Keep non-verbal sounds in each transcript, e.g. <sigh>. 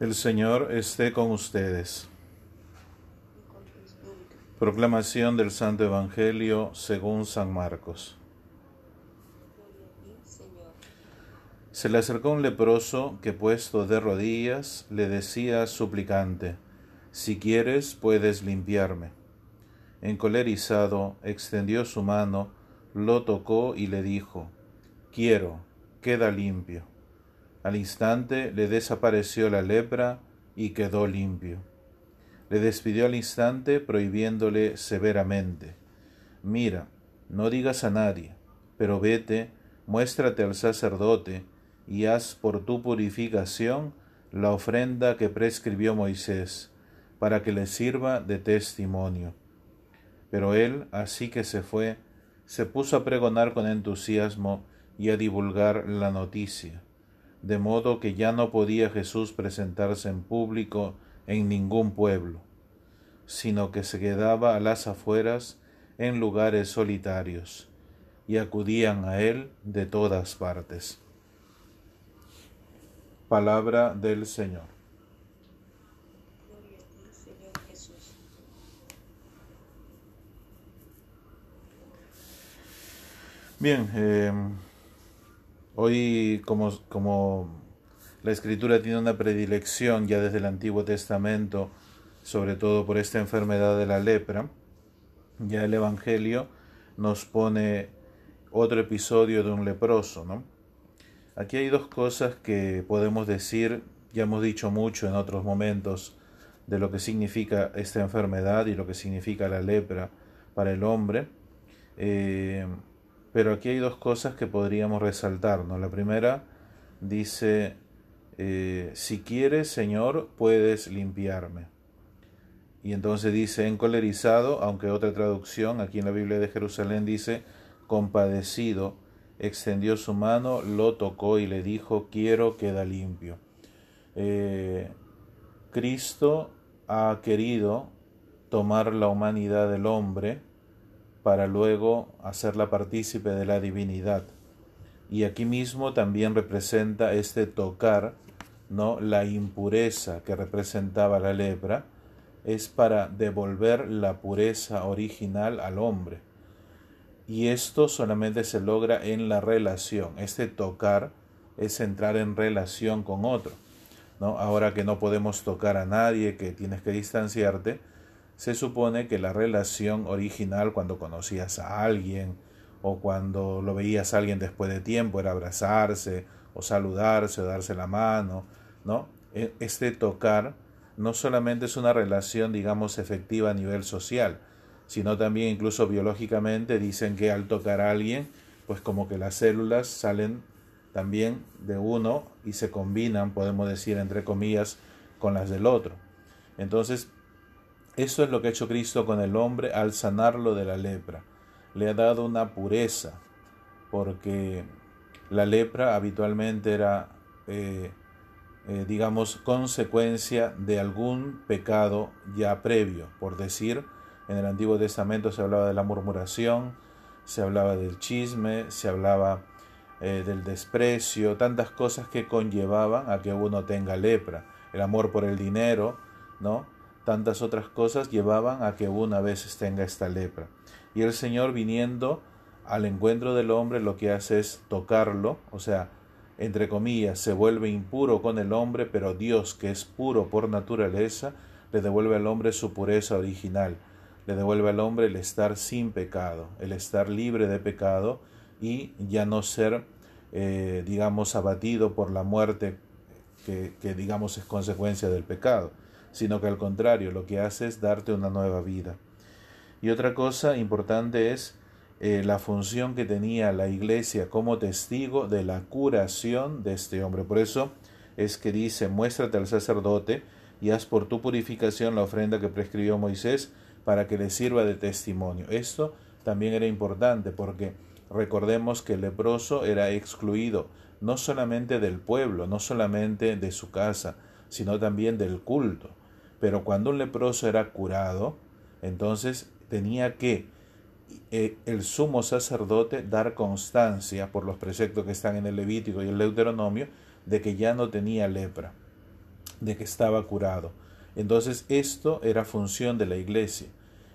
El Señor esté con ustedes. Proclamación del Santo Evangelio según San Marcos. Se le acercó un leproso que puesto de rodillas le decía suplicante, Si quieres puedes limpiarme. Encolerizado, extendió su mano, lo tocó y le dijo, Quiero, queda limpio. Al instante le desapareció la lepra y quedó limpio. Le despidió al instante prohibiéndole severamente, Mira, no digas a nadie, pero vete, muéstrate al sacerdote y haz por tu purificación la ofrenda que prescribió Moisés, para que le sirva de testimonio. Pero él, así que se fue, se puso a pregonar con entusiasmo y a divulgar la noticia de modo que ya no podía Jesús presentarse en público en ningún pueblo, sino que se quedaba a las afueras en lugares solitarios, y acudían a él de todas partes. Palabra del Señor. Bien, eh, Hoy, como, como la escritura tiene una predilección ya desde el Antiguo Testamento, sobre todo por esta enfermedad de la lepra, ya el Evangelio nos pone otro episodio de un leproso, ¿no? Aquí hay dos cosas que podemos decir, ya hemos dicho mucho en otros momentos de lo que significa esta enfermedad y lo que significa la lepra para el hombre. Eh, pero aquí hay dos cosas que podríamos resaltar. La primera dice, eh, si quieres, Señor, puedes limpiarme. Y entonces dice encolerizado, aunque otra traducción aquí en la Biblia de Jerusalén dice compadecido, extendió su mano, lo tocó y le dijo, quiero queda limpio. Eh, Cristo ha querido tomar la humanidad del hombre para luego hacerla partícipe de la divinidad. Y aquí mismo también representa este tocar, ¿no? La impureza que representaba la lepra es para devolver la pureza original al hombre. Y esto solamente se logra en la relación. Este tocar es entrar en relación con otro. ¿no? Ahora que no podemos tocar a nadie, que tienes que distanciarte, se supone que la relación original cuando conocías a alguien o cuando lo veías a alguien después de tiempo era abrazarse o saludarse o darse la mano, ¿no? E, este tocar no solamente es una relación, digamos, efectiva a nivel social, sino también incluso biológicamente dicen que al tocar a alguien, pues como que las células salen también de uno y se combinan, podemos decir, entre comillas, con las del otro. Entonces, eso es lo que ha hecho Cristo con el hombre al sanarlo de la lepra. Le ha dado una pureza, porque la lepra habitualmente era, eh, eh, digamos, consecuencia de algún pecado ya previo. Por decir, en el Antiguo Testamento se hablaba de la murmuración, se hablaba del chisme, se hablaba eh, del desprecio, tantas cosas que conllevaban a que uno tenga lepra. El amor por el dinero, ¿no? Tantas otras cosas llevaban a que una vez tenga esta lepra. Y el Señor viniendo al encuentro del hombre lo que hace es tocarlo, o sea, entre comillas, se vuelve impuro con el hombre, pero Dios, que es puro por naturaleza, le devuelve al hombre su pureza original, le devuelve al hombre el estar sin pecado, el estar libre de pecado y ya no ser, eh, digamos, abatido por la muerte que, que, digamos, es consecuencia del pecado sino que al contrario, lo que hace es darte una nueva vida. Y otra cosa importante es eh, la función que tenía la iglesia como testigo de la curación de este hombre. Por eso es que dice, muéstrate al sacerdote y haz por tu purificación la ofrenda que prescribió Moisés para que le sirva de testimonio. Esto también era importante porque recordemos que el leproso era excluido no solamente del pueblo, no solamente de su casa, sino también del culto. Pero cuando un leproso era curado, entonces tenía que eh, el sumo sacerdote dar constancia por los preceptos que están en el Levítico y el Deuteronomio de que ya no tenía lepra. de que estaba curado. Entonces esto era función de la iglesia.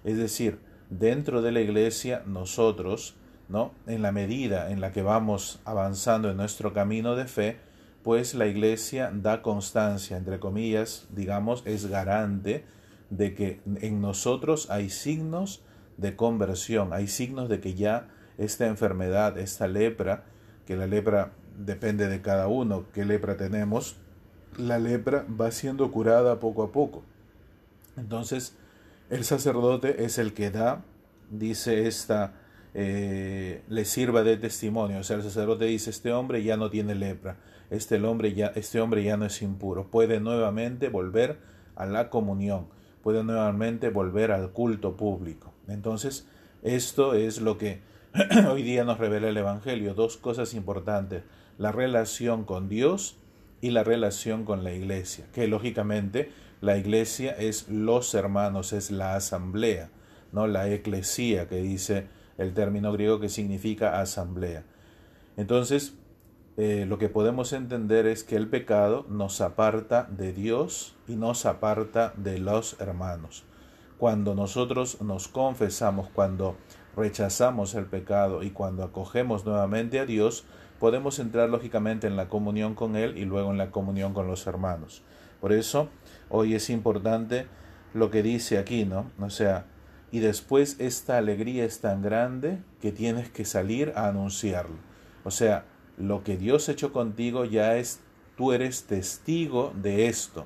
Es decir, dentro de la iglesia nosotros, ¿no? En la medida en la que vamos avanzando en nuestro camino de fe, pues la iglesia da constancia, entre comillas, digamos, es garante de que en nosotros hay signos de conversión, hay signos de que ya esta enfermedad, esta lepra, que la lepra depende de cada uno, qué lepra tenemos, la lepra va siendo curada poco a poco. Entonces, el sacerdote es el que da, dice esta, eh, le sirva de testimonio. O sea, el sacerdote dice, este hombre ya no tiene lepra, este hombre ya, este hombre ya no es impuro, puede nuevamente volver a la comunión, puede nuevamente volver al culto público. Entonces, esto es lo que <clears throat> hoy día nos revela el Evangelio. Dos cosas importantes, la relación con Dios y la relación con la iglesia, que lógicamente la iglesia es los hermanos, es la asamblea, no la eclesía, que dice el término griego que significa asamblea. Entonces, eh, lo que podemos entender es que el pecado nos aparta de Dios y nos aparta de los hermanos. Cuando nosotros nos confesamos, cuando rechazamos el pecado y cuando acogemos nuevamente a Dios, podemos entrar lógicamente en la comunión con Él y luego en la comunión con los hermanos. Por eso, hoy es importante lo que dice aquí, ¿no? O sea, y después esta alegría es tan grande que tienes que salir a anunciarlo. O sea, lo que Dios ha hecho contigo ya es, tú eres testigo de esto.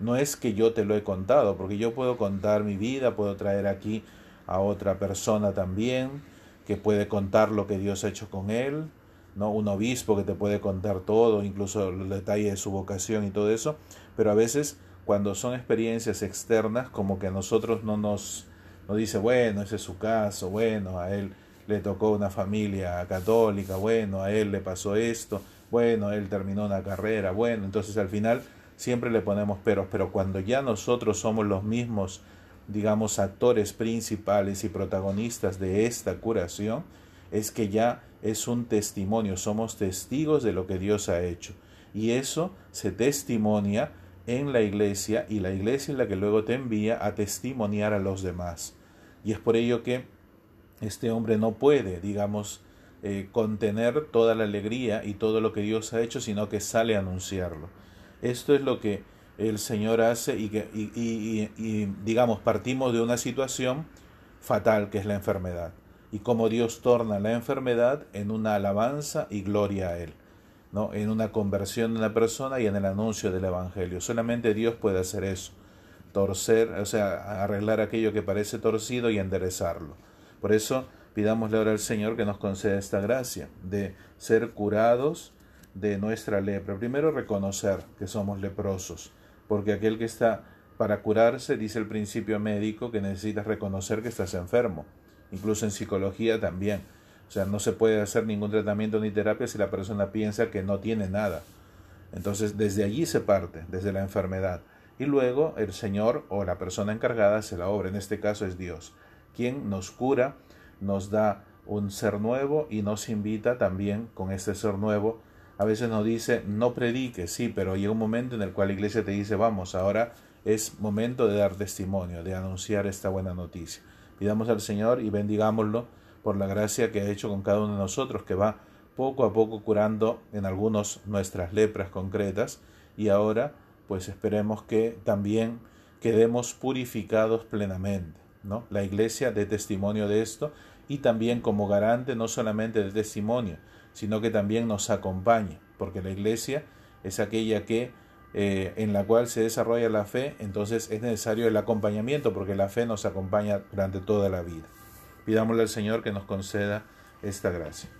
No es que yo te lo he contado, porque yo puedo contar mi vida, puedo traer aquí a otra persona también que puede contar lo que Dios ha hecho con él, ¿no? Un obispo que te puede contar todo, incluso los detalles de su vocación y todo eso, pero a veces cuando son experiencias externas, como que a nosotros no nos, nos dice, bueno, ese es su caso, bueno, a él le tocó una familia católica, bueno, a él le pasó esto, bueno, él terminó una carrera, bueno, entonces al final siempre le ponemos peros, pero cuando ya nosotros somos los mismos, digamos, actores principales y protagonistas de esta curación, es que ya es un testimonio, somos testigos de lo que Dios ha hecho. Y eso se testimonia en la iglesia y la iglesia es la que luego te envía a testimoniar a los demás. Y es por ello que este hombre no puede, digamos, eh, contener toda la alegría y todo lo que Dios ha hecho, sino que sale a anunciarlo. Esto es lo que el Señor hace y, que, y digamos, partimos de una situación fatal que es la enfermedad y cómo Dios torna la enfermedad en una alabanza y gloria a Él, ¿no? en una conversión de una persona y en el anuncio del Evangelio. Solamente Dios puede hacer eso, torcer, o sea, arreglar aquello que parece torcido y enderezarlo. Por eso pidámosle ahora al Señor que nos conceda esta gracia de ser curados de nuestra lepra. Primero reconocer que somos leprosos, porque aquel que está para curarse, dice el principio médico, que necesitas reconocer que estás enfermo incluso en psicología también. O sea, no se puede hacer ningún tratamiento ni terapia si la persona piensa que no tiene nada. Entonces, desde allí se parte, desde la enfermedad. Y luego el Señor o la persona encargada se la obra, en este caso es Dios, quien nos cura, nos da un ser nuevo y nos invita también con este ser nuevo. A veces nos dice, no predique, sí, pero llega un momento en el cual la iglesia te dice, vamos, ahora es momento de dar testimonio, de anunciar esta buena noticia. Pidamos al Señor y bendigámoslo por la gracia que ha hecho con cada uno de nosotros, que va poco a poco curando en algunos nuestras lepras concretas y ahora pues esperemos que también quedemos purificados plenamente. La iglesia de testimonio de esto y también como garante no solamente de testimonio, sino que también nos acompañe, porque la iglesia es aquella que eh, en la cual se desarrolla la fe, entonces es necesario el acompañamiento porque la fe nos acompaña durante toda la vida. Pidámosle al Señor que nos conceda esta gracia.